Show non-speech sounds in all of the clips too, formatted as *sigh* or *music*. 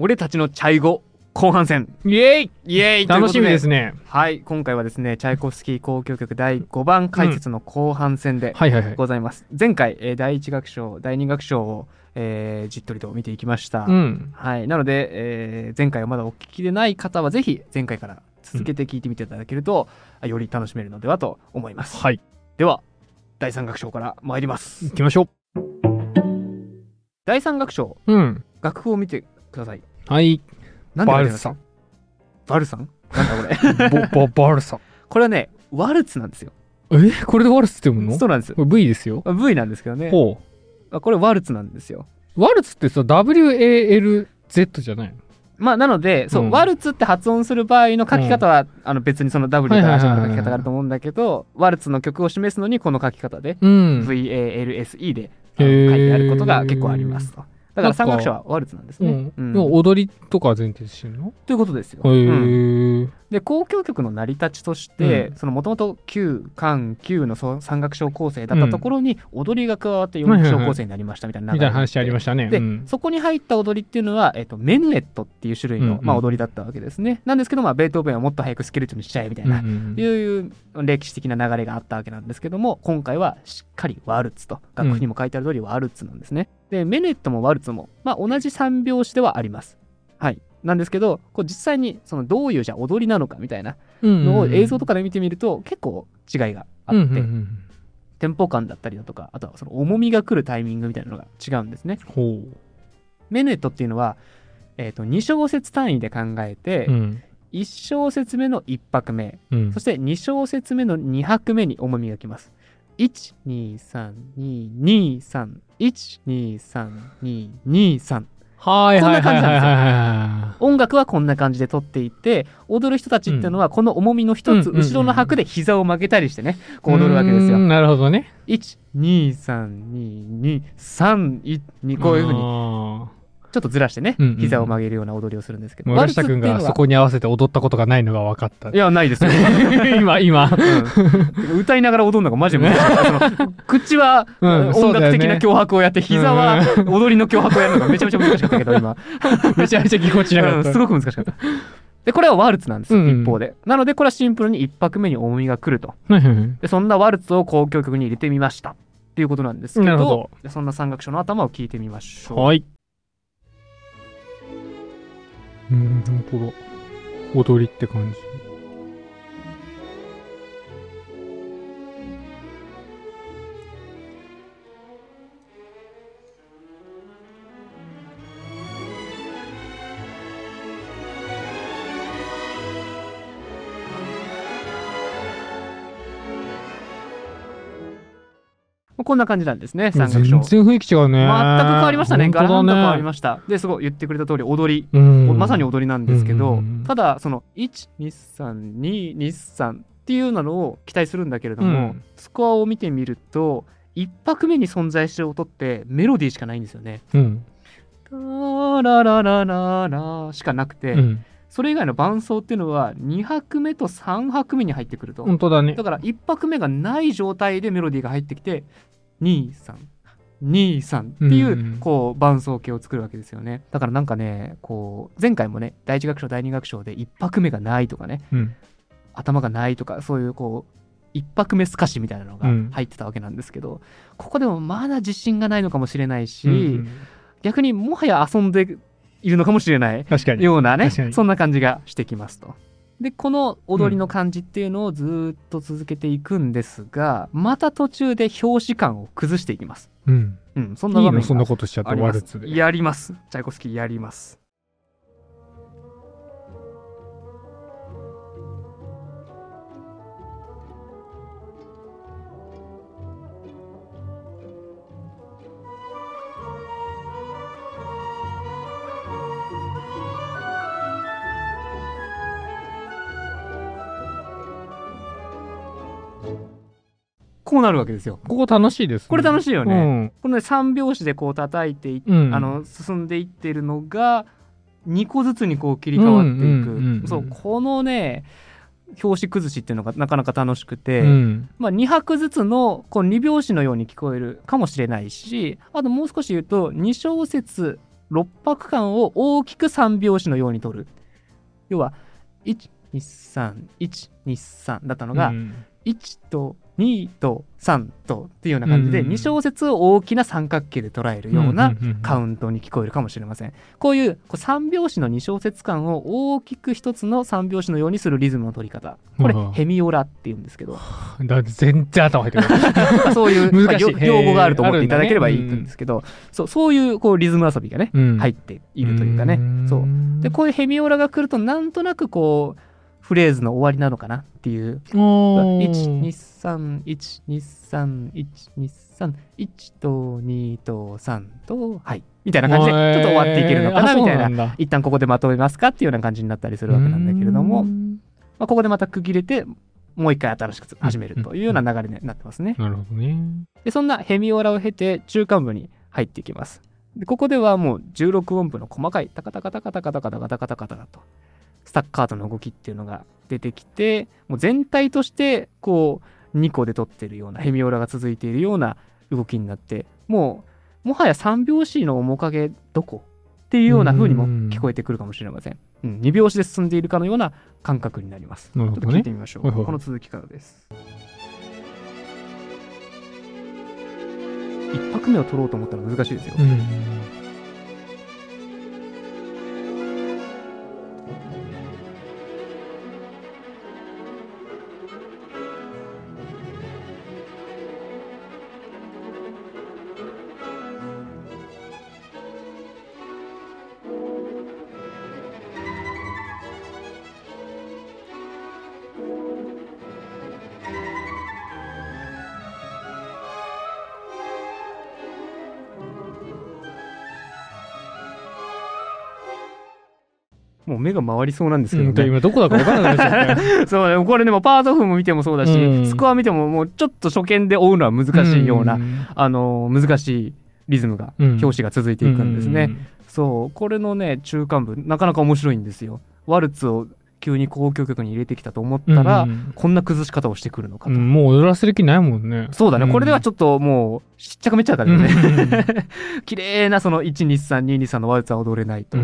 俺たちのチャイ語後半戦イエイイエーイ楽しみですねね。はい今回はですねチャイコフスキー交響曲第5番解説の後半戦ではいはいはい。ございます、前回、えー第1楽章第2楽章を、えーじっとりと見ていきました、うん。はい、なので、えー前回をまだお聞きでない方はぜひ前回から続けて聞いてみていただけると、あより楽しめるのではと思います、はい。では第3楽章から参ります行きましょ第3楽章う。うん。楽譜を見てくださいはい。なんでバルサか。バルサン？なんだこれボ、ボ、バルサ。これはねワルツなんですよえ？これでワルツって読むの？そうなんですこれ V ですよ。V なんですけどねほあこれワルツなんですよう。ワルツってさ、WALZ じゃないの？まあなのでそう、うんワルツって発音する場合の書き方は、あの別にその W とはいはいはい R はいの書き方があると思うんだけど、ワルツの曲を示すのにこの書き方で、うん。VALSE であのへー書いてあることが結構ありますと。だから三楽章はワルツなんですね。うん。踊りとかは前提してるの？ということですよ。で交響曲の成り立ちとしてもともと9漢9のそ三楽章構成だったところに踊りが加わって四楽章構成になりましたみたいなたいな話ありましたね。で、うんそこに入った踊りっていうのは、えっとメヌエットっていう種類の、うんうんまあ、踊りだったわけですね。なんですけど、まあ、ベートーベンはもっと早くスケルトンにしちゃえみたいな、うんうんいう歴史的な流れがあったわけなんですけども今回はしっかりワルツと楽譜にも書いてある通りワルツなんですね。でメネットもワルツも、まあ、同じ三拍子ではあります。はい、なんですけどこう実際にそのどういうじゃあ踊りなのかみたいなのを映像とかで見てみると結構違いがあって、うんうんうんテンポ感だったりだとかあとはその重みが来るタイミングみたいなのが違うんですね。ほメネットっていうのは、えー、と2小節単位で考えて、う。うん。1小節目の1拍目うんそして2小節目の2拍目に重みがきます。1232231232223はいはいはいはい音楽はこんな感じで撮っていて踊る人たちっていうのはこの重みの一つ後ろの拍で膝を曲げたりしてねい。こう踊るわけですよなるほどね。1232232こういうふうにに。ちょっとずらしてねうんうんうん膝を曲げるような踊りをするんですけど。森下君がそこに合わせて踊ったことがないのが分かったい。やないですよ。*laughs* 今、今。うん歌いながら踊るのがマジで難しい口はうん音楽的な脅迫をやって、膝は踊りの脅迫をやるのがめちゃめちゃ難しかったけど、今。*laughs* めちゃめちゃぎこちなかった。うんすごく難しかった。で、これはワルツなんですよ、うんうん一方で。なので、これはシンプルに一拍目に重みが来ると。で、そんなワルツを交響曲に入れてみました。っていうことなんですけど、どでそんな三楽章の頭を聞いてみましょう。はい。うん、本当だ。踊りって感じ。こんな感じなんですね、三全楽章。然雰囲気違うね。全く変わりましたね。ガランと変わりしました。で、すごい言ってくれた通り、踊り。た。うん。まさに踊りなんですけど、うんただその123223っていうのを期待するんだけれども、うんスコアを見てみると1拍目に存在してる音ってメロディーしかないんですよね。うん。タラララララしかなくて、うん。それ以外の伴奏っていうのは2拍目と3拍目に入ってくると。本当だねだ。から1拍目がない状態でメロディーが入ってきて23。23っていう、うんこう伴奏形を作るわけですよねだからなんかねこう前回もね第一楽章第二楽章で1拍目がないとかねうん。頭がないとかそういうこう一拍目透かしみたいなのがうん入ってたわけなんですけど、ここでもまだ自信がないのかもしれないし、うん逆にもはや遊んでいるのかもしれない。ようなねそんな感じがしてきますと。でこの踊りの感じっていうのをずっと続けていくんですが、また途中で表紙感を崩していきます。うん。うん、そんな場面いのそんなことしちゃってワルツで。やります。チャイコスキーやります。こうなるわけですよ。ここ楽しいですね。これ楽しいよねうんこのね3拍子でこう叩いていっうん。あの進んでいっているのが2個ずつにこう切り替わっていく、そうこのね表紙崩しっていうのがなかなか楽しくて、うん。まあ、2拍ずつのこう2拍子のように聞こえるかもしれないしあともう少し言うと2小節6拍間を大きく3拍子のように取る要は123123だったのが、うん1と2と3とっていうような感じでうん。2小節を大きな三角形で捉えるようなカウンントに聞こえるかもしれません。こういうこう3拍子の2小節間を大きく一つの3拍子のようにするリズムの取り方。これヘミオラっていうんですけど、全然頭入ってこない。*laughs* そういうまあ *laughs* 難しい。用用語があると思っていただければいいんですけど、そうそういうこうリズム遊びがね、うん。入っているというかね。そう。でこういうヘミオラが来るとなんとなくこうフレーズの終わりなのかなっていうおー123123123と2と3とはい。みたいな感じでちょっと終わっていけるのかなみたいな。な一旦ここでまとめますかっていうような感じになったりするわけなんだけれども、まあ、ここでまた区切れてもう一回新しく始めるというような流れになってますね。なるほどね。でそんなヘミオラを経て中間部に入っていきます。でここではもう16音符の細かいタカタカタカタカタカタカタカタカタカとスタッカートの動きっていうのが出てきてもう全体としてこう2個で取ってるようなヘミオラが続いているような動きになってもうもはや3拍子の面影どこっていうような風にも聞こえてくるかもしれません。うん、2拍子で進んでいるかのような感覚になります。ねちょっと聞いてみましょう。はいはいこの続きからです。一拍目を取ろうと思ったら難しいですよ。うんもう目が回りそうなんですけうんとどね。今どこだか分からないですよね *laughs* そうね、これでもパート譜も見てもそうだし、うんスコア見てももうちょっと初見で追うのは難しいような、んあのー難しいリズムが、うん表紙が続いていくんですね。そう、これのね、中間部、なかなか面白いんですよ。ワルツを急に交響曲に入れてきたと思ったら、うんこんな崩し方をしてくるのかと。うんもう踊らせる気ないもんねそうだね、んこれではちょっともう、しっちゃかめっちゃかだよね。*laughs* 綺麗なその123223のワルツは踊れないと。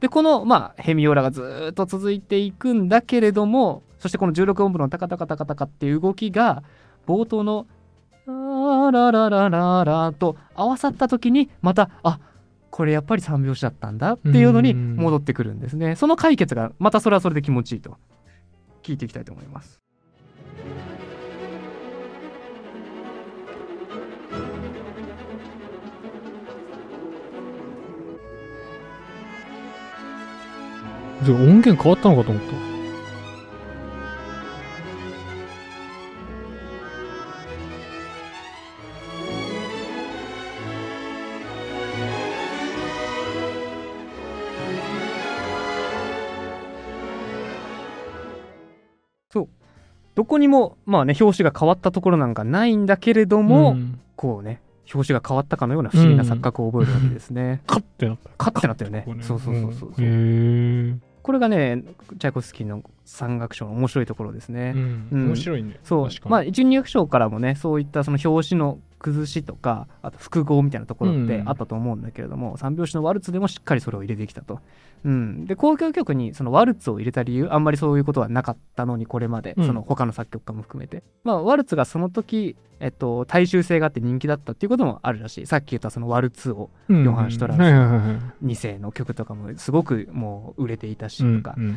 でこの、まあ、ヘミオラがずっと続いていくんだけれどもそしてこの16音符のタカタカタカタカっていう動きが冒頭の「ララララララ」と合わさった時にまたあこれやっぱり3拍子だったんだっていうのに戻ってくるんですねその解決がまたそれはそれで気持ちいいと聞いていきたいと思いますじゃあ音源変わったのかと思った。どこにもまあね表紙が変わったところなんかないんだけれども、ん。こうね表紙が変わったかのような不思議な錯覚を覚えるわけですね。カッてなった。カッてなったよね。ここ。そうそうそうそう。んへえこれがね、チャイコフスキーの三楽章の面白いところですね。うん。うん。面白いね。そう。まあ一二楽章からもねそういったその表紙の崩しとかあと複合みたいなところってうん。あったと思うんだけれども、三拍子のワルツでもしっかりそれを入れてきたと。うん、で交響曲にそのワルツを入れた理由あんまりそういうことはなかったのにこれまで、うん。その他の作曲家も含めて、まあ、ワルツがその時、えっと、大衆性があって人気だったっていうこともあるらしい。さっき言ったそのワルツをうん。ヨハンシュトラウスはいはいはいはい。2世の曲とかもすごくもう売れていたしとか、うん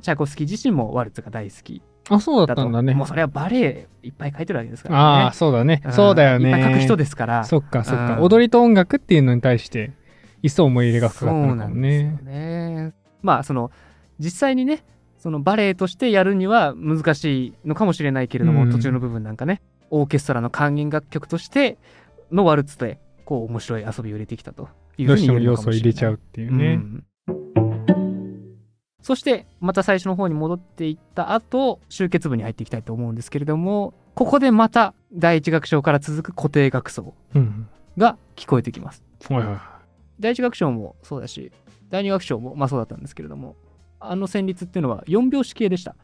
チャイコフスキー自身もワルツが大好き。あそうだったんだね。もうそれはバレエいっぱい書いてるわけですからね。ああそうだね。ん。そうだよね。いっぱい書く人ですから。そっかそっか。うん。踊りと音楽っていうのに対して一層思い入れが深かったそうのかもなんですよね。ねまあその実際にねそのバレエとしてやるには難しいのかもしれないけれども、うん。途中の部分なんかね。オーケストラの管弦楽曲としてのワルツでこう面白い遊びを入れてきたというふうに言うしても要のかもしれない。素を入れちゃうっていうね。うんそしてまた最初の方に戻っていった後終結部に入っていきたいと思うんですけれどもここでまた第一楽章から続く固定楽奏うんが聞こえてきます。はいはい第一楽章もそうだし第二楽章もまあそうだったんですけれどもあの旋律っていうのは4拍子系でした。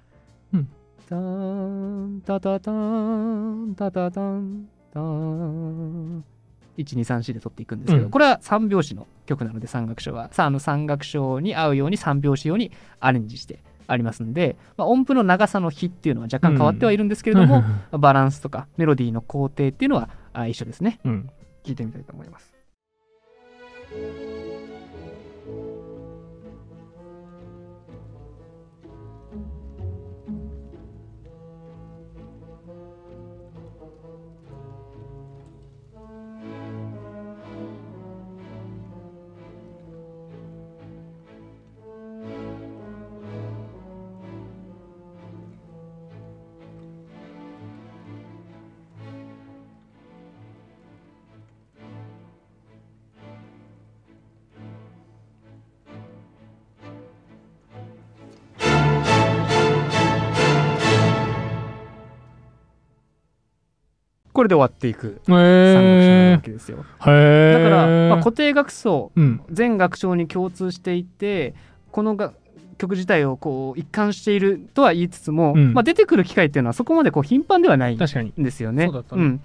うん。ターンタタターンタタタンターン1234で取っていくんですけど、うん。これは3拍子の曲なので3楽章は。さああの3楽章に合うように3拍子用にアレンジしてありますんで、まあ、音符の長さの比っていうのは若干変わってはいるんですけれども、バランスとかメロディーの工程っていうのはあ一緒ですね。うん。聞いてみたいと思いますこれで終わっていく3楽章なへわけですよ。だから、まあ、固定楽章うん。全楽章に共通していてこのが曲自体をこう一貫しているとは言いつつも、うんまあ、出てくる機会っていうのはそこまでこう頻繁ではないん。ですよね。そうねん、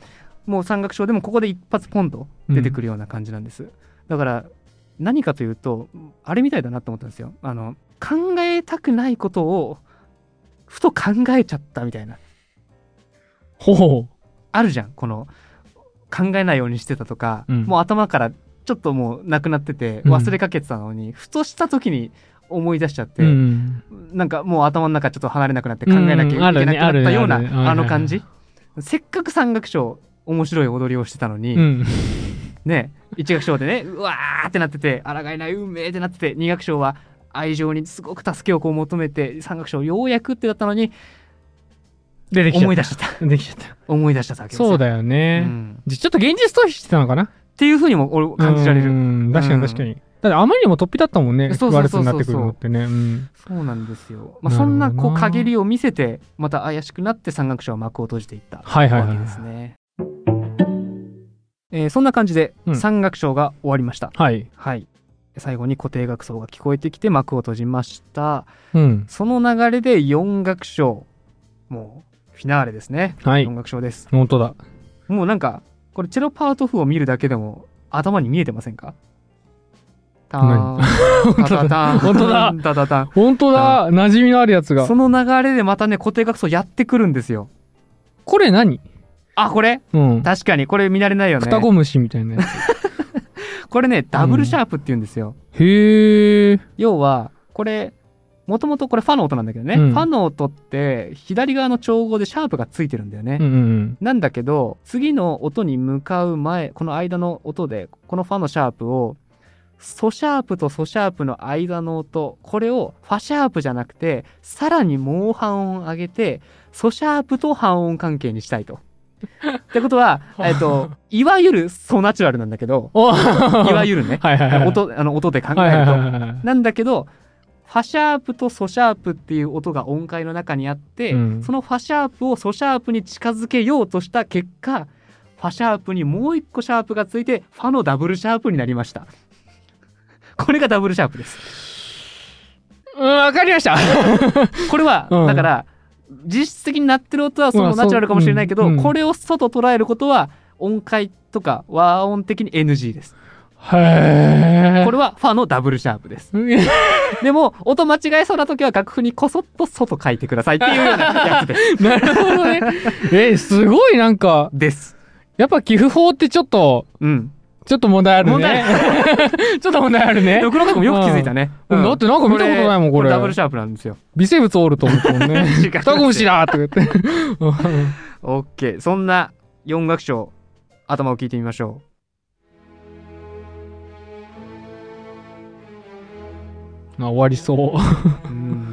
もう三楽章でもここで一発ポンと出てくるような感じなんです。だから何かというとあれみたいだなと思ったんですよ。あの考えたくないことをふと考えちゃったみたいなほう。あるじゃん。この考えないようにしてたとか、うん。もう頭からちょっともうなくなっててうん。忘れかけてたのに、ふとした時に思い出しちゃって、うん。なんかもう頭の中ちょっと離れなくなって考えなきゃいけなくなったようなうん。あの感じ。せっかく三楽章面白い踊りをしてたのに、うん。ね一楽章でねうわーってなってて抗えない運命ってなってて二楽章は愛情にすごく助けをこう求めて三楽章ようやくってだったのに出てきちゃった。思い出したできちゃった。思い出したそうだようね。ちょっと現実逃避してたのかな？っていうふうにも俺感じられうるん。確かに確かに。だってあまりにも突飛だったもんね。そうそうそなってくるのってね。うん。そうなんですよ、まあ、そんなこう陰りを見せてまた怪しくなって三楽章は幕を閉じていったはいはいはいわけですね、えーそんな感じでうん三楽章が終わりました、はい。はい最後に固定楽奏が聞こえてきて幕を閉じましたうん。その流れで四楽章もうフィナーレですね、はい。四。楽章です。本当だ。もうなんかこれチェロパート譜を見るだけでも頭に見えてませんか？ターン。タタタン。本当だ。タタタン。本当だ。馴染みのあるやつが。そ。の流れでまたね固定楽奏やってくるんですよ。これ何？あこれ？うん。確かにこれ見慣れないよね。双子虫みたいなやつ。*laughs* これねダブルシャープって言うんですよ、へえ。要はこれもともとこれファの音なんだけどね、うんファの音って左側の調合でシャープがついてるんだよね、うんうんなんだけど次の音に向かう前この間の音でこのファのシャープをソシャープとソシャープの間の音これをファシャープじゃなくてさらにもう半音上げてソシャープと半音関係にしたいと。*laughs* ってことは、えっと、いわゆるソナチュラルなんだけどおいわる。ゆるね *laughs* はいはいはい。音あの音で考えると、はいはいはいはい。なんだけどファシャープとソシャープっていう音が音階の中にあって、うん。そのファシャープをソシャープに近づけようとした結果ファシャープにもう一個シャープがついてファのダブルシャープになりました。これがダブルシャープです。うん、わかりました。*laughs* これは、うん。だから実質的になってる音はそまあのナチュラルかもしれないけど、うんこれを外捉えることは音階とか和音的に NG ですへえ。これはファのダブルシャープです *laughs* でも音間違えそうな時は楽譜にこそっと外書いてくださいっていうようなやつです *laughs* なるほどね。え、すごいなんか、ですやっぱ寄付法ってちょっと、うんちょっと問題あるね。問題 *laughs* ちょっと問題あるねで。も黒川君もよく気づいたね。うんだってなんか見たことないもんこれダブルシャープなんですよ。微生物おると思ったもんね。違う双子虫だって言って。オッケー。そんな4楽章、頭を聞いてみましょあ終わりそう。う。うん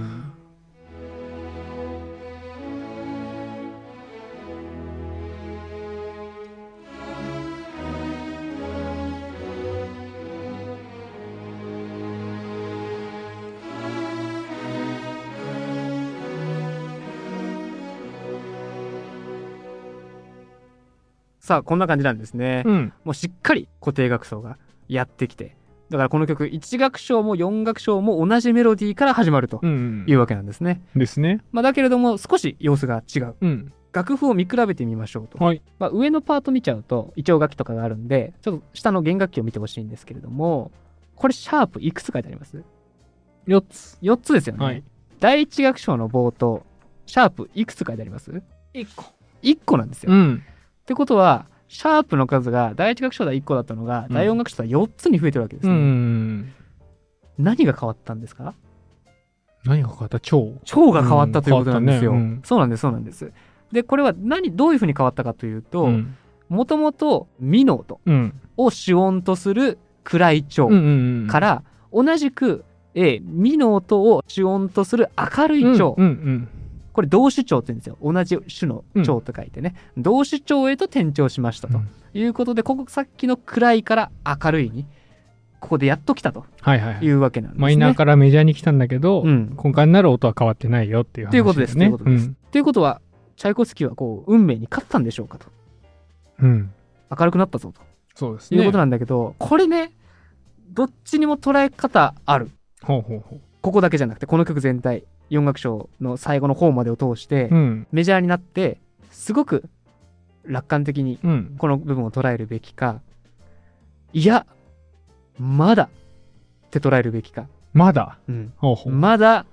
さあこんな感じなんですね。うん。もうしっかり固定楽奏がやってきてだからこの曲1楽章も4楽章も同じメロディーから始まるとうん。いうわけなんですね。ですね。まあ、だけれども少し様子が違う。うん。楽譜を見比べてみましょうと、はい。まあ、上のパート見ちゃうとイチョウ楽器とかがあるんでちょっと下の弦楽器を見てほしいんですけれどもこれシャープいくつ書いてあります？4つ。4つですよね、はい。第一楽章の冒頭シャープいくつ書いてあります？1個。1個なんですよ、っうん。てことはシャープの数が第一楽章では1個だったのが、うん。第四楽章では4つに増えてるわけですうね、ん。何が変わったんですか？何が変わった？蝶腸が変わったということなんですよ、ね。うん。そうなんですそうなんです。でこれは何どういうふうに変わったかというとん。もともとミノートうん。を主音とする暗い腸。から同じく、えーミノートを主音とする明るい腸、これ同種腸って言うんですよ。同じ種の腸と書いてね、同種腸へと転調しましたと。うん。いうことでここさっきの暗いから明るいにここでやっと来たと。はいはいはい。いうわけなんですね。マイナーからメジャーに来たんだけど、うん、根幹になる音は変わってないよっていう話ということですね。ということですということはチャイコフスキーはこう運命に勝ったんでしょうかと。うん。うん。明るくなったぞそうですね。ということなんだけど、これねどっちにも捉え方ある。ほうほうほここだけじゃなくてこの曲全体4楽章の最後の方までを通して、う。うん。メジャーになってすごく楽観的にうん。この部分を捉えるべきかいやまだって捉えるべきか、まだ？うん、ほうほう。まだ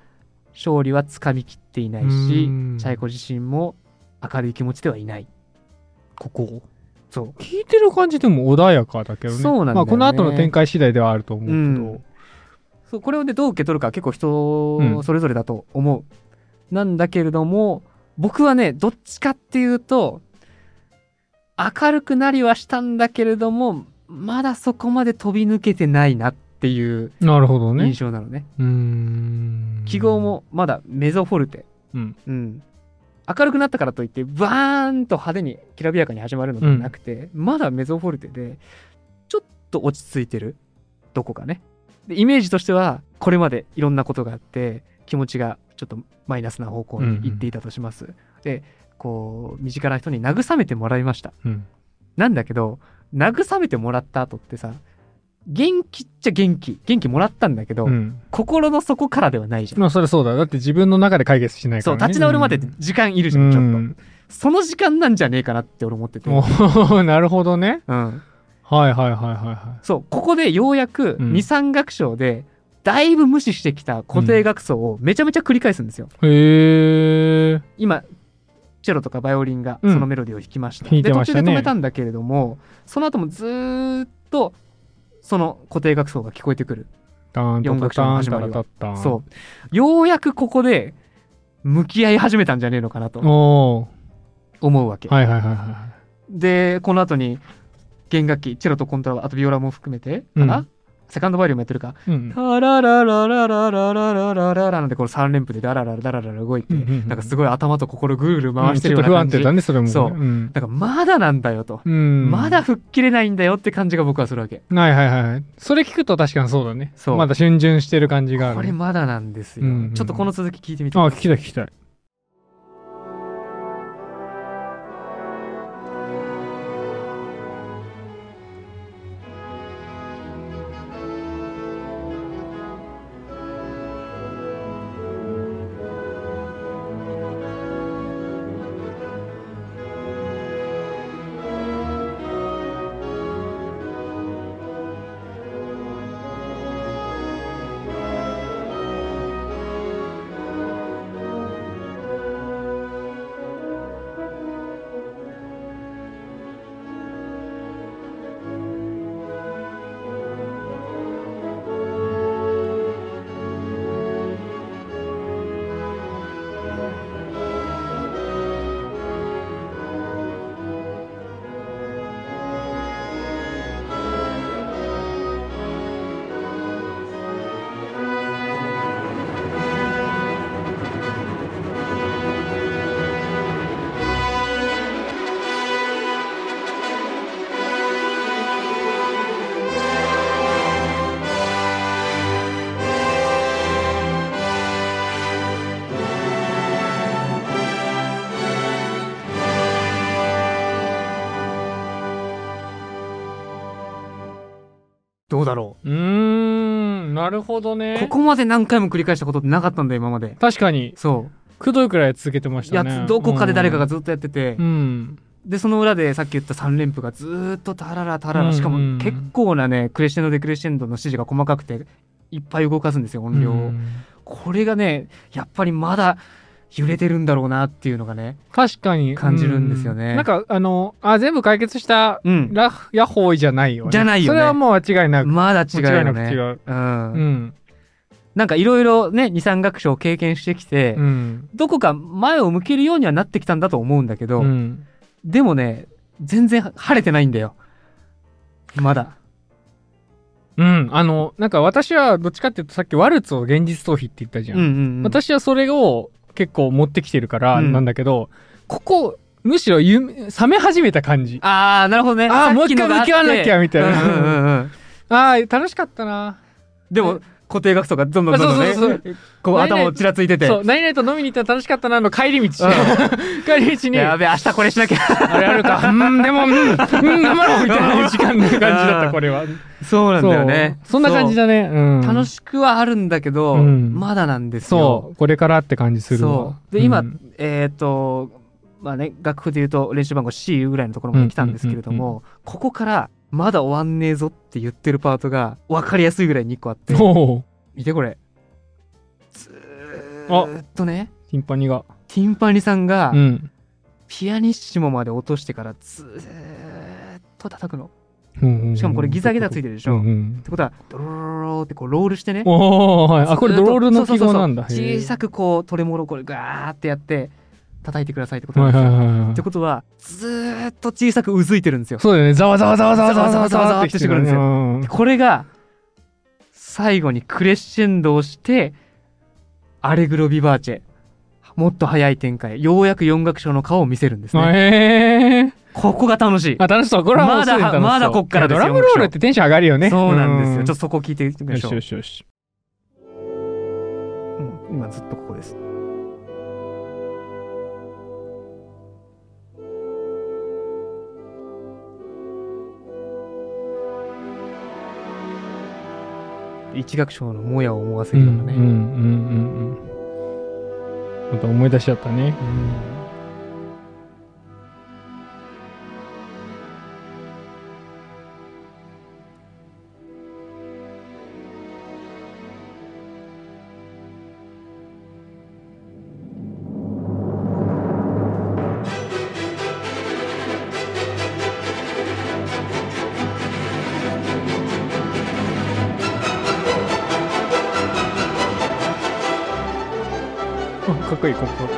勝利はつかみきっていないしうチんャイコ自身も明るい気持ちではいないここ？そう聞いてる感じでも穏やかだけどね。そうなんねまあこの後の展開次第ではあると思うけど。うんそうこれをねどう受け取るかは結構う人んそれぞれだと思う、なんだけれども僕はねどっちかっていうと明るくなりはしたんだけれどもまだそこまで飛び抜けてないなっていうなるほどね印。象なのねうーん。記号。もまだメゾフォルテ、うん。うん、明るくなったからといってバーンと派手にきらびやかに始まるのではなくて、まだメゾフォルテでちょっと落ち着いてるどこかねでイメージとしてはこれまでいろんなことがあって気持ちがちょっとマイナスな方向に行っていたとします、でこう身近な人に慰めてもらいましたうん。なんだけど慰めてもらった後ってさ元気っちゃ元気元気もらったんだけど、うん。心の底からではないじゃんまあそれそうだ。だって自分の中で解決しないから、ね。そう立ち直るまで時間いるじゃん、ちょっとその時間なんじゃねえかなって俺思ってて。なるほどね。うん。はいはいはいはいはそう、ここでようやくうん2、3楽章で、だいぶ無視してきた固定楽奏をめちゃめちゃ繰り返すんですよ。い。へえ。今、チェロとかバイオリンがうんそのメロディーを弾きました。弾いてましたねで、途中で止めたんだけれども、その後もずーっと、その固定楽奏が聞こえてくる。タンタタ四楽章の始まりは。そう。ようやくここで、向き合い始めたんじゃねえのかなとお思うわけ。ーはいはいはいはで、この後に、弦楽器、チェロとコントラバ、あとビオラも含めて、かな、うんセカンドバイオリンもやってるか？い。うん。タラララララララララララなんてこの3連符でダラララダラララ動いて、うんうんうんなんかすごい頭と心ぐるぐる回してるようちょっと不安な感じ。定だねそれもね。そううん。なんかまだなんだよと。うん。まだ吹っ切れないんだよって感じが僕はするわけ。はいはいはい。それ聞くと確かにそうだね。そうまだ逡巡してる感じがある。これまだなんですよ。うんうんちょっとこの続き聞いてみて。あ、聞きたい聞きたい。どうだろうーん、なるほどう。ね。ここまで何回も繰り返したことってなかったんだよ、今まで。確かに。そう。くどいくらい続けてましたやねつどこかで誰かがずっとやってて、うんでその裏でさっき言った3連符がずーっとタララタララしかうんうんも結構なねクレッシェンドデクレッシェンドの指示が細かくていっぱい動かすんですよ音量を、うんこれがねやっぱりまだ揺れてるんだろうなっていうのがね確かに。感じるんですよね。うなんかあのあ全部解決したうん。ラヤッホーイじゃないよね。じゃないよね。それはもう間違いなく。まだ違うよね違う。うん。うん。なんかいろいろね二三学章を経験してきて、うん。どこか前を向けるようにはなってきたんだと思うんだけど、うん。でもね全然晴れてないんだよ。まだ。うん。あのなんか私はどっちかっていうとさっきワルツを現実逃避って言ったじゃうんうんうん。私はそれを結構持ってきてるからうん。なんだけど、ここむしろゆ冷め始めた感じ。ああなるほどね。ああもう一回向き合わなきゃみたいな。うんうんうんうん *laughs* あー楽しかったな。でも固定学とかどんどんどんどんねそう。そうこう何々頭をちらついてて。そう何々と飲みに行ったら楽しかったなの帰り道、う帰り道に。やべえ明日これしなきゃ。あれあるか。*laughs* うんでもうんうん頑張ろうみたいな時間の感じだったこれは。そうなんだよね。そう。そんな感じだね。楽しくはあるんだけど、うん。まだなんですよ。そう。これからって感じするわそう。で今、うん。えっ、とまあね楽譜で言うと練習番号 C ぐらいのところまで来たんですけれども、ここからまだ終わんねえぞって言ってるパートが分かりやすいぐらいに1個あって。おう見てこれ。ずーっとね。ティンパニが。ティンパニさんがうん。ピアニッシモまで落としてからずーっと叩くの。うんうんしかもこれギザギザついてるでしょ。うんうん。ってことはドロロロロってこうロールしてね。おーはい。あこれドロールの記号なんだ。小さくくこうトレモロをこれガーってやって叩いてくださいってことなんですよ。は、ってことは、ずっと小さくうずいてるんですよ。そうだよね。ざわざわざわざわざわざわざわってきてくるんですよ。これが、最後にクレッシェンドをして、アレグロビバーチェ。もっと早い展開。ようやく四楽章の顔を見せるんですね。ここが楽しい。あ、楽しそう。これはまだ、まだこっからドラムロールってテンション上がるよね。そうなんですよ。ちょっとそこ聞いてみましょう。よしよしよし。今ずっとここです。一楽章のもやを思わせるようなね。うんうんうんうん。うんまた思い出しちゃったね。あかっこいいかっこいい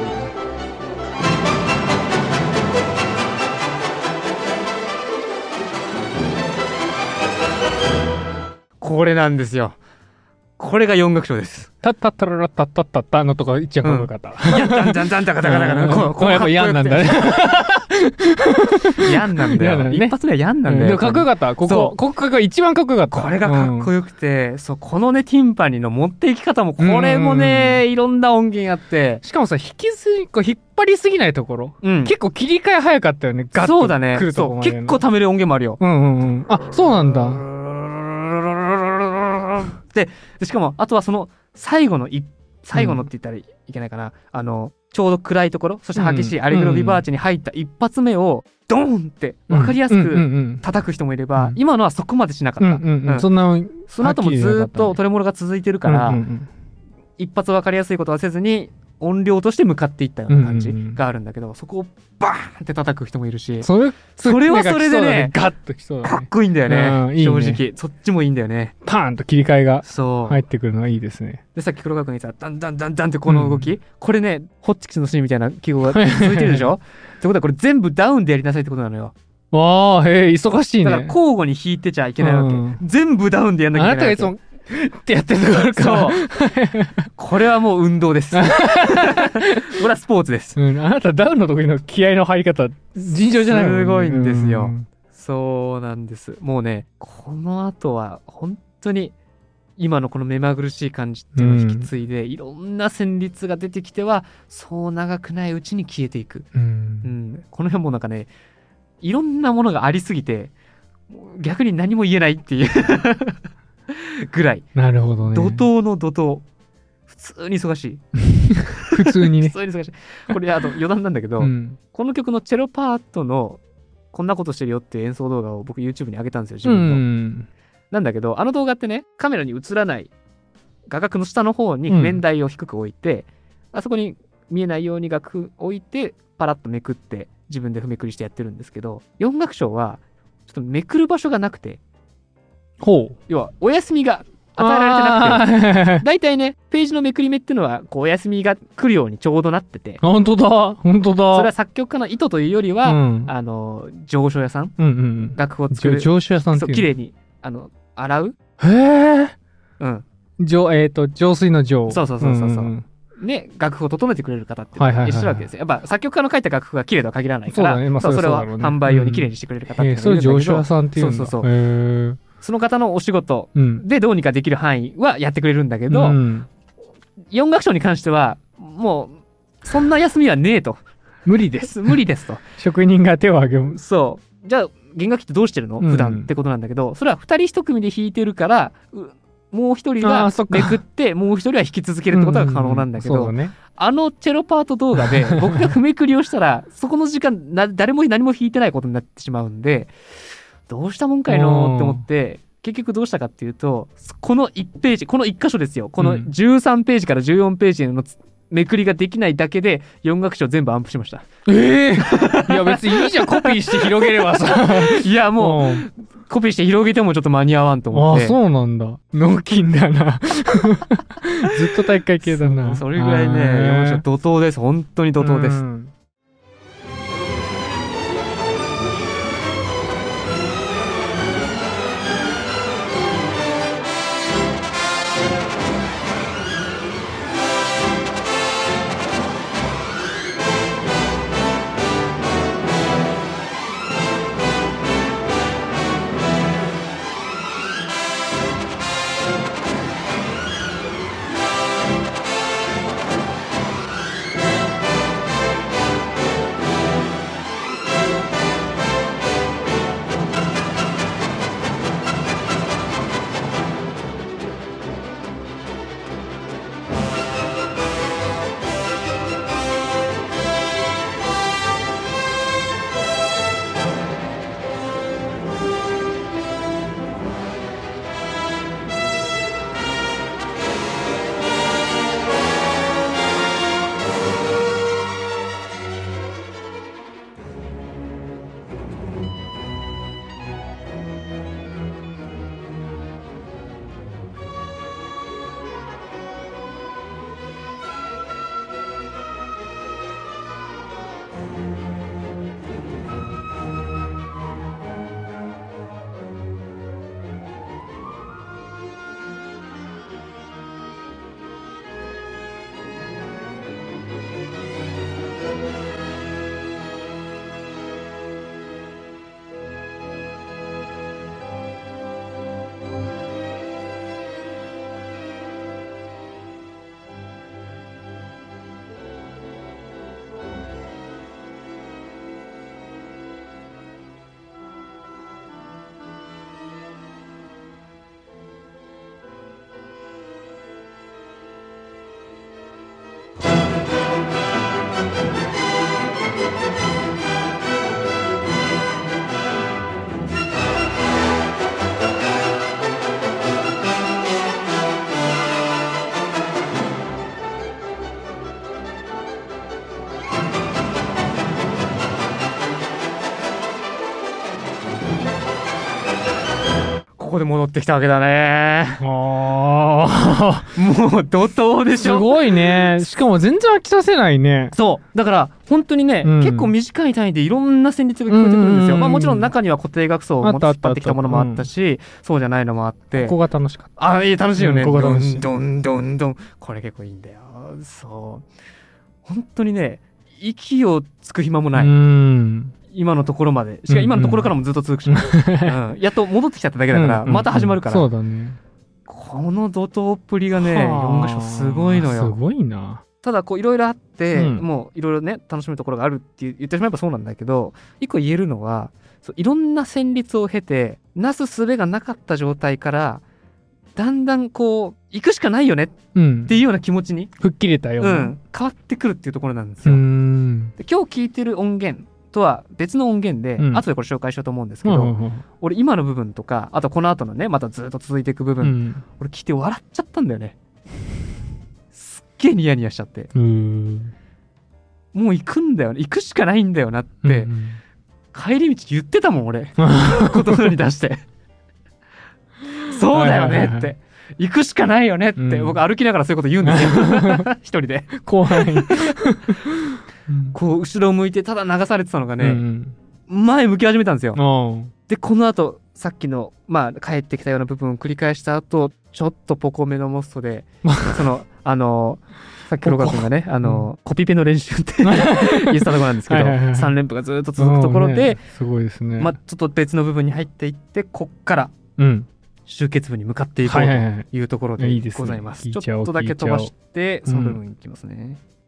これなんですよ。これが四楽章です。タッタッタララッタッタッタッタのとか一応かっこよかった。いや、じゃんじゃんじゃんたかたかたかたこうこれやっぱ嫌なんだね。*laughs* やんなんだよ。嫌だね一発目はやんなんだよ。でもかっこよかった。ここここが一番かっこよかった。これがかっこよよくて、そう、このね、ティンパニーの持っていき方も、これもね、いろんな音源あって、しかもさ、引きすぎ、こう引っ張りすぎないところ。うん。結構切り替え早かったよね。ガッとそうだね来。るとそう、結構貯める音源もあるよ。うんうんうん。あ、そうなんだ。で、でしかも、あとはその、最後の一、最後のって言ったらいけないかな。あの、ちょうど暗いところ、そして激しいアレグロビバーチェに入った一発目を、ドーンって分かりやすうんうんくうん。叩く人もいれば、うん。今のはそこまでしなかった。うんうんう。うん。んそんな、その後もずーっとトレモロが続いてるから、うんうん一発分かりやすいことはせずに音量として向かっていったような感じがあるんだけど、そこをバーンって叩く人もいるしうん、それ、それはそれでねガッときそうだかっね。こいいんだよね,、うんいいね。正直。そっちもいいんだよね。パーンと切り替えが入ってくるのはいいですね。でさっき黒川君が言ってたダンダンダンダンってこの動き、これねホッチキスのシーンみたいな記号が続いてるでしょ？*laughs* ってことはこれ全部ダウンでやりなさいってことなのよ。わあ、へえ、忙しいね。だから交互に弾いてちゃいけないわけ、うん。全部ダウンでやんなきゃあないけなわけ。たがいつも、ってやってるとこあるから。そう。これはもう運動です。*laughs* これはスポーツです。うん、あなたダウンの時の気合の入り方、尋常じゃないすごいんですよ。うん。そうなんです。もうね、この後は本当に今のこの目まぐるしい感じっていうのを引き継いで、いろんな旋律が出てきては、そう長くないうちに消えていく。う。うんん、この辺もなんかね、いろんなものがありすぎて、もう逆に何も言えないっていう *laughs* ぐらい、なるほどね。怒涛の怒涛。普通に忙しい。*laughs* 普通にね。普通に忙しい。これ、あと余談なんだけど、うん。この曲のチェロパートのこんなことしてるよって演奏動画を僕 YouTube に上げたんですよ、自う分の。ん。なんだけど、あの動画ってね、カメラに映らない画角の下の方にうん譜面台を低く置いて、あそこに見えないように楽置いて、パラッとめくって、自分で譜めくりしてやってるんですけど、4楽章は、ちょっとめくる場所がなくて、ほう。要は、お休みが与えられてなくて。大体ね、ページのめくり目っていうのは、こう、お休みが来るようにちょうどなってて、本当だ。本当だ。それは作曲家の意図というよりは、うん。あの、上書屋さん、うんうんうん。楽譜を作る、上上司屋さんってそう、いう。綺麗に、あの、洗うへえ。うん。上、えっと、浄水の浄。そうそうそうそうそうんんね、楽譜を整えてくれる方っていうのはいはいはいはいがいらっしゃるわけですよ。やっぱ作曲家の書いた楽譜が綺麗とは限らないから、それは販売用に綺麗にしてくれる方っていうのそれがいるんだけど、上司屋さんっていう。そうそうそう。その方のお仕事うん。でどうにかできる範囲はやってくれるんだけど、うん4楽章に関しては、もう、そんな休みはねえと。無理です。*laughs* 無理ですと。職人が手を挙げ。そう。じゃあ、弦楽器ってどうしてるの？うん普段ってことなんだけど、それは2人1組で弾いてるから、うもう一人がめくって、もう一人は弾き続けるってことが可能なんだけど、うそうだね。あのチェロパート動画で *laughs* 僕が譜めくりをしたら、そこの時間な、誰も何も弾いてないことになってしまうんで、どうしたもんかいの？って思って、結局どうしたかっていうと、この1ページ、この1箇所ですよ。このうん13ページから14ページのつめくりができないだけで、4楽章全部アンプしました。ええ *laughs* いや別にいいじゃん、コピーして広げればさ。*laughs* いや、もう、うんコピーして広げてもちょっと間に合わんと思ああ、って。そうなんだ。脳筋だな。*laughs* ずっと大会系だな。それぐらいね、へー4楽章怒涛です。本当に怒涛です。で戻ってきたわけだね。あもう怒涛あ。でしょ？すごいね。しかも全然飽きさせないね。そう。だから、本当にね、うん結構短い単位でいろんな旋律が聞こえてくるんですよ。うんまあもちろん中には固定楽奏を引っ張ってきたものもあったし、そうじゃないのもあって。ここが楽しかった。あ、いい、楽しいよね。うんここが楽しいどんどんどんどん。これ結構いいんだよ。そう。本当にね、息をつく暇もない。うん。今のところまで。しかも今のところからもずっと続くし。*laughs* うんやっと戻ってきちゃっただけだから、うんまた始まるから。そうだね。この怒涛っぷりがね、はあ4箇所すごいのすよ。ごいな。ただこういろいろあって、うんもういろいろね楽しむところがあるって言ってしまえばそうなんだけど一個言えるのはそういろんな旋律を経てなすすべがなかった状態からだんだんこう行くしかないよねっうんていうような気持ちに、吹っ切れたような。うん、変わってくるっていうところなんですうよ。今日聞いてる音源とは別の音源で、うん。後でこれ紹介しようと思うんですけど、うんうん俺今の部分とかあとこの後のねまたずっと続いていく部分、うん。俺聞いて笑っちゃったんだよね。すっげえニヤニヤしちゃって。うん。もう行くんだよね行くしかないんだよなって、うん帰り道言ってたもん俺。*laughs* 言葉に出して。そうだよねはいはいはいって行くしかないよねって、うん。僕歩きながらそういうこと言うんですよ。*laughs* 一人で。怖い。こう後ろを向いてただ流されてたのがうね、ん前向き始めたんですようん。でこの後さっきのまあ帰ってきたような部分を繰り返した後ちょっとポコめのモストで *laughs* そのあのさっき黒川君がねあの、コピペの練習って言ってたところなんですけどはいはいはい3連符がずっと続くところで、うんねすごいですね。まあ、ちょっと別の部分に入っていってこっからうん。集結部に向かっていこう。というところでございます。ちょっとだけ飛ばしてその部分いきますね。こ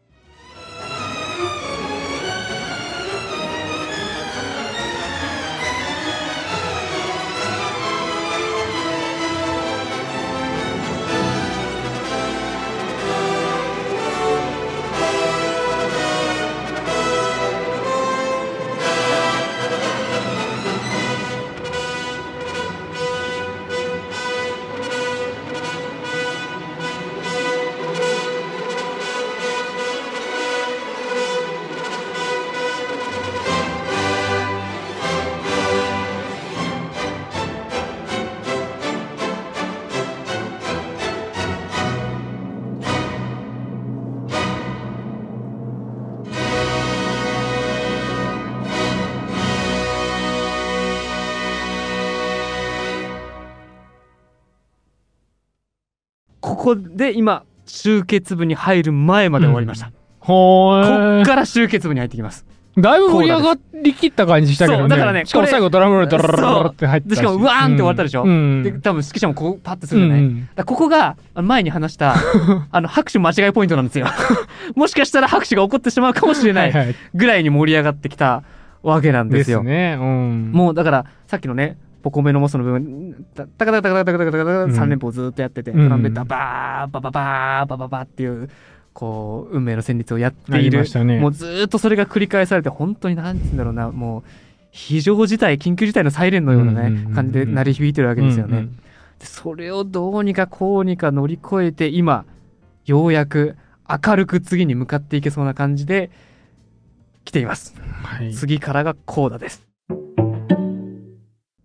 こで今集結部に入る前まで終わりました。ほこーっから集結部に入ってきます。だいぶ盛り上がりきった感じしたけどね。そうだからねしかも最後ドラムロールドララララって入ってたし。かもうわーんって終わったでしょ？うん。で多分指揮者もこうパッてするじゃない。うんここが前に話した *laughs* あの拍手間違いポイントなんですよ。*laughs* もしかしたら拍手が起こってしまうかもしれないぐらいに盛り上がってきたわけなんでよ。ですすね。うん。もうだからさっきのねポコメのモスの部分タタカタカタカタカタカタカタうん3連符をずっとやってて、トランペットはバーバババーバババっていうこう運命の旋律をやっているね。もうずっとそれが繰り返されて本当に何て言うんだろうなもう非常事態緊急事態のサイレンのようなね、感じで鳴り響いてるわけですよね。うんうんでそれをどうにかこうにか乗り越えて今ようやく明るく次に向かっていけそうな感じで来ています。はい。次からがコーダです。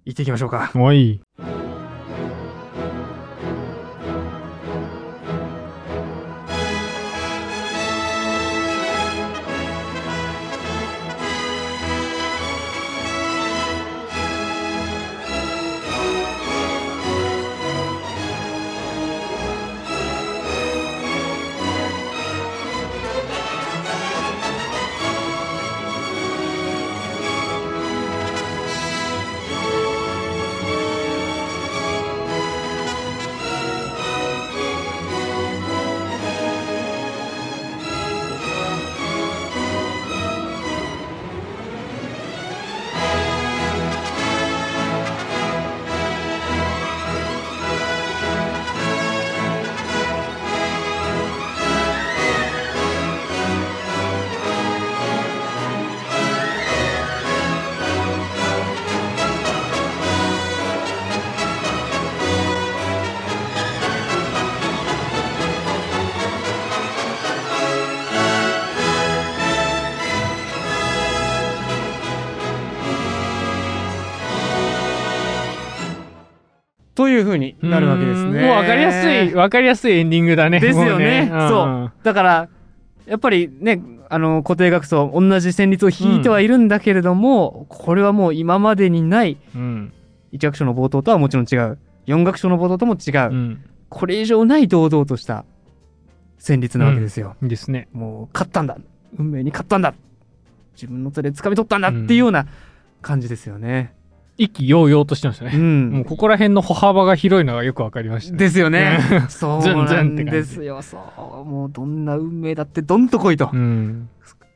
行っていきましょうか。はい。という風になるわけですね。うんもうわかりやすい、わかりやすいエンディングだね。ですよねもんそうだからやっぱりねあの固定楽奏同じ旋律を弾いてはいるんだけれども、これはもう今までにないうん。1楽章の冒頭とはもちろん違う4楽章の冒頭とも違う、うん。これ以上ない堂々とした旋律なわけですよ。ですね。もう勝ったんだ運命に勝ったんだ自分の手で掴み取ったんだっていうような感じですよね。意気揚々としてましたうね。もうんここら辺の歩幅が広いのがよくわかりましたね。ですよね。そうなんですよ。そう。もうどんな運命だってどんと来いと。うん。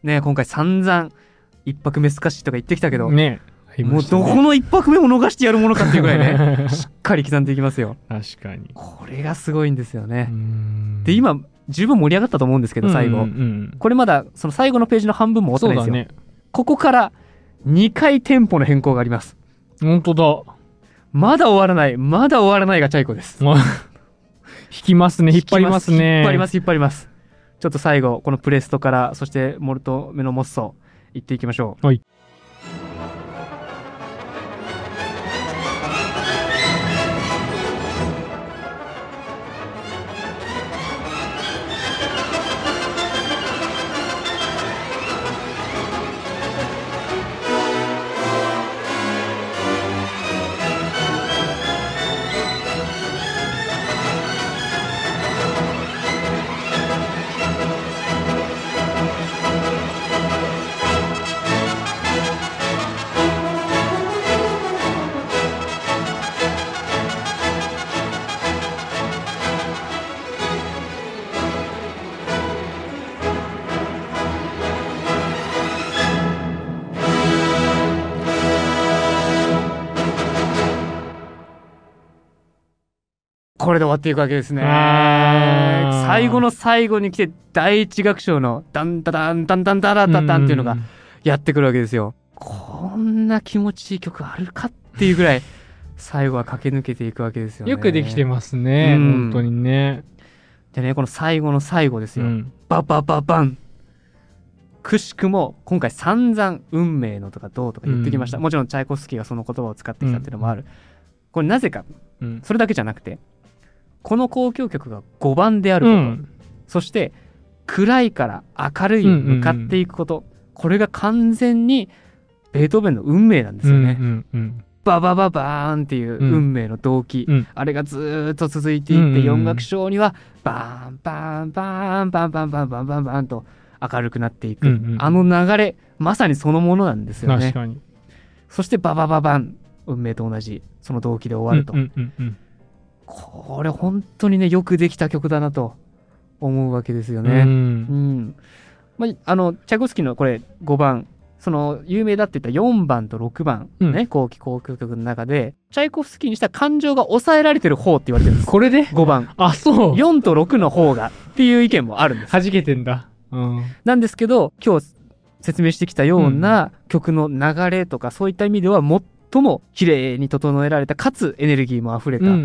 ね今回散々一泊目スカッシュとか言ってきたけど、ねもうどこの一拍目も逃してやるものかっていうぐらいね *laughs* しっかり刻んでいきますよ確かに。これがすごいんですよね、うんで、今十分盛り上がったと思うんですけど最後、うんうんこれまだその最後のページの半分も終わってないんですよ、ね。ここから2回テンポの変更があります本当だ。まだ終わらない。まだ終わらないがチャイコです。ま *laughs* あ引きます。ね、引っ張りますね。引っ張ります引っ張ります。ちょっと最後このプレストからそしてモルトメノモッソ行っていきましょう。はいこれで終わっていくわけですね。最後の最後に来て第一楽章のダンダダンダンダンダラダダンっていうのがやってくるわけですよ。*laughs* こんな気持ちいい曲あるかっていうぐらい最後は駆け抜けていくわけですよね。よくできてますね、うん。本当にね。でねこの最後の最後ですよ、うん。ババババン。くしくも今回散々運命のとかどうとか言ってきました、うん。もちろんチャイコフスキーがその言葉を使ってきたっていうのもある、これなぜか。うん。それだけじゃなくてこの交響曲が5番であること、うん、そして暗いから明るいに向かっていくこと、うんうん、これが完全にベートーベンの運命なんですよね。うんうんうん、ババババーンっていう運命の動機、うん、あれがずっと続いていって、四楽章にはバーンバーンバーンバンバンバンバンバンバンと明るくなっていく、うんうん、あの流れまさにそのものなんですよね。そしてババババン運命と同じその動機で終わると。うんうんうんうんこれ本当にねよくできた曲だなと思うわけですようん。ね。うん。まあ、あのチャイコフスキーのこれ5番。その有名だって言った4番と6番ね、後期交響曲の中でチャイコフスキーにした感情が抑えられてる方って言われてるんです。これで？5番。あ、そう。4と6の方がっていう意見もあるんです。弾けてんだ。うん。なんですけど今日説明してきたような曲の流れとかそういった意味では最も綺麗に整えられたかつエネルギーもあふれた、うんううん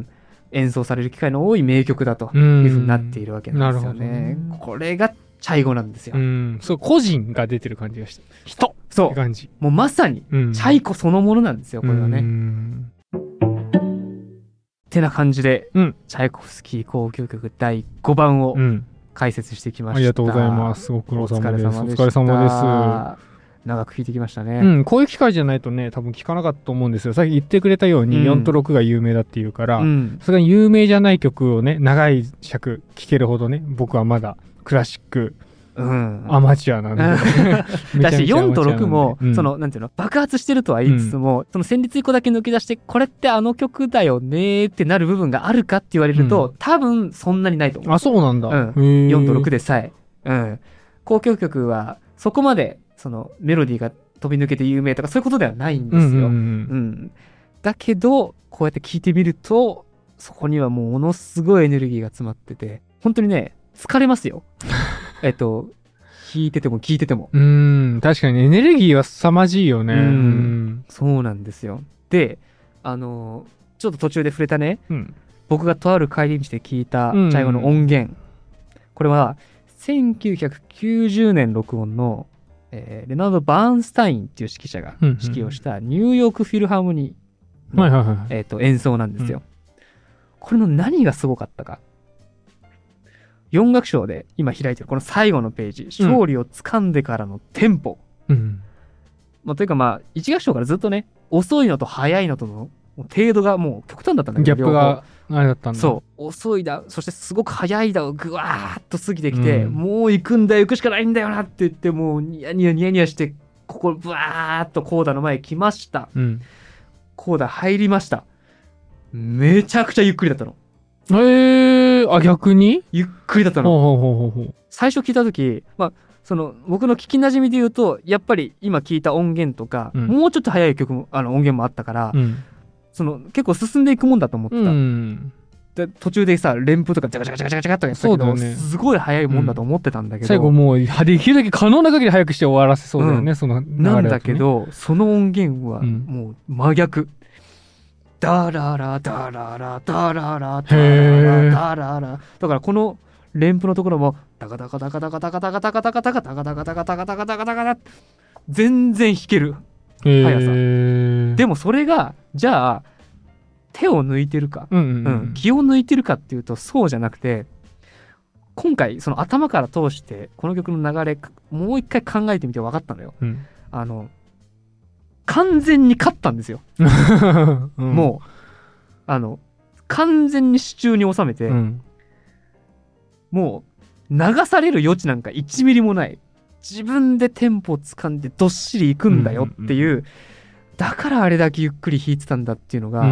ん演奏される機会の多い名曲だとうん。いうふうになっているわけなんですよね。なるほどねこれがチャイゴなんですよ。うん。そう、個人が出てる感じがした。人そう感じ。もうまさにうん。チャイコそのものなんですよこれはうね。んてな感じで、うんチャイコフスキー交響曲第5番をうん。解説してきました。ありがとうございます。ご苦労様です。お。疲れ様です。長く聞いてきましたね。うん、こういう機会じゃないとね、多分聞かなかったと思うんですよ。さっき言ってくれたように、うん。4と6が有名だっていうから、うん。それが有名じゃない曲をね、長い尺聴けるほどね、僕はまだクラシックうん。アマチュアなんで。*laughs* めだし4とちゃめちゃアマチュアなんで。6も、うん。そのなんていうの爆発してるとは言いつつも、その旋律一個だけ抜き出してこれってあの曲だよねってなる部分があるかって言われると、う多分そんなにないと思う。あ、そうなんだ。うん。へー。4と6でさえ、うん、交響曲はそこまでそのメロディーが飛び抜けて有名とかそういうことではないんですよ。うんうんうんうんだけどこうやって聞いてみるとそこにはもうものすごいエネルギーが詰まってて本当にね疲れますよ。*laughs* えっと弾いてても聞いてても。うん、確かにエネルギーは凄まじいよね。うんうんそうなんですよ。であのちょっと途中で触れたねうん。僕がとある帰り道で聞いたうん最後の音源、これは1990年録音の、えーレナード・バーンスタインっていう指揮者がうんうん指揮をしたニューヨークフィルハーモニーの。えーと演奏なんですよ、これの何がすごかったか。4楽章で今開いてるこの最後のページ勝利をつかんでからのテンポ、うん。まあ、というかまあ1楽章からずっとね遅いのと速いのとの程度がもう極端だったんだけどギャップがあれだったんだ。そう遅いだそしてすごく速いだをぐわーっと過ぎてきて、うんもう行くんだよ行くしかないんだよなって言ってもうニヤニヤニヤニヤしてここブワーっとコーダの前来ましたう。うん。コーダ入りましためちゃくちゃゆっくりだったのえー、あ、逆に？ゆっくりだったの。最初聞いた時まあその僕の聞きなじみで言うとやっぱり今聞いた音源とか、うんもうちょっと早い曲もあの音源もあったから、うん。その結構進んでいくもんだと思ってうた、ん。で途中でさ連符とかジャカジャカジャカジャカとかやってたけど、ね。すごい早いもんだと思ってたんだけど、最後もう、はできるだけ可能な限り早くして終わらせそうだよね、うん。その流れなんだけ、ど、その音源はうん。もう真逆。ダララダララダララダララダララ。だからこの連符のところもダカダカダカダカダカダカダカダカダカダカダカダカダカダカダカ全然弾ける。へ速さーでもそれがじゃあ手を抜いてるか、うんうんううんん、気を抜いてるかっていうとそうじゃなくて今回その頭から通してこの曲の流れもう一回考えてみて分かったのよ。うん。あの完全に勝ったんですよ。*laughs* うんもうあの完全に手中に収めて、うん。もう流される余地なんか1ミリもない自分でテンポを掴んでどっしりいくんだよっていう,、だからあれだけゆっくり弾いてたんだっていうのが。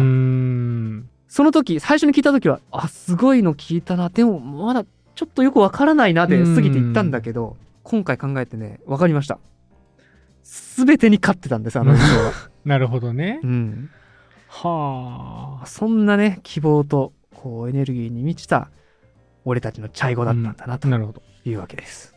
その時最初に聞いた時はあすごいの聞いたなでもまだちょっとよくわからないなで過ぎていったんだけど、今回考えてね分かりました全てに勝ってたんですあの人は、*laughs* なるほどねう。ん、はあ。そんなね希望とこうエネルギーに満ちた俺たちのチャイ語だったんだなと。いうわけです。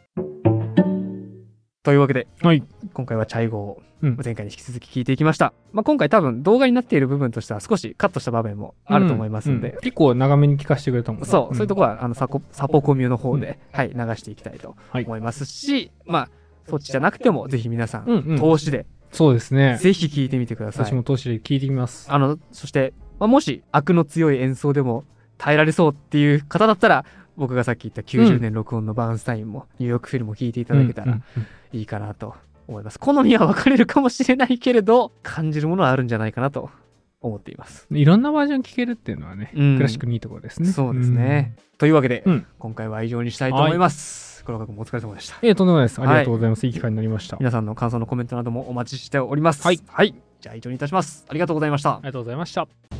というわけではい。今回はチャイ語をうん前回に引き続き聞いていきました、まあ、今回多分動画になっている部分としては少しカットした場面もあると思いますんで、うう結構長めに聞かせてくれたもんねそう、そういうとこ。こはあのサコサポコミュの方で、はい、流していきたいとはい思いますし、まあそっちじゃなくてもぜひ皆さん、うんうん。投資でそうですね。ぜひ聞いてみてください私も投資で聞いてみます。あのそして、まあ、もし悪の強い演奏でも耐えられそうっていう方だったら僕がさっき言った90年録音のバーンスタインもニューヨークフィルも聞いていただけたらうんうんうんいいかなと思います。好みは分かれるかもしれないけれど感じるものはあるんじゃないかなと思っています。いろんなバージョン聞けるっていうのはね、うんクラシックのいいところですね。そうですね。というわけで、うん今回は以上にしたいと思います。黒川君もお疲れ様でした。ええ、とんでもないです。ありがとうございます。いい機会になりました。あり皆さんの感想のコメントなどもお待ちしております。はい。はい。じゃあ以上にいたします。ありがとうございましたが。とうございました。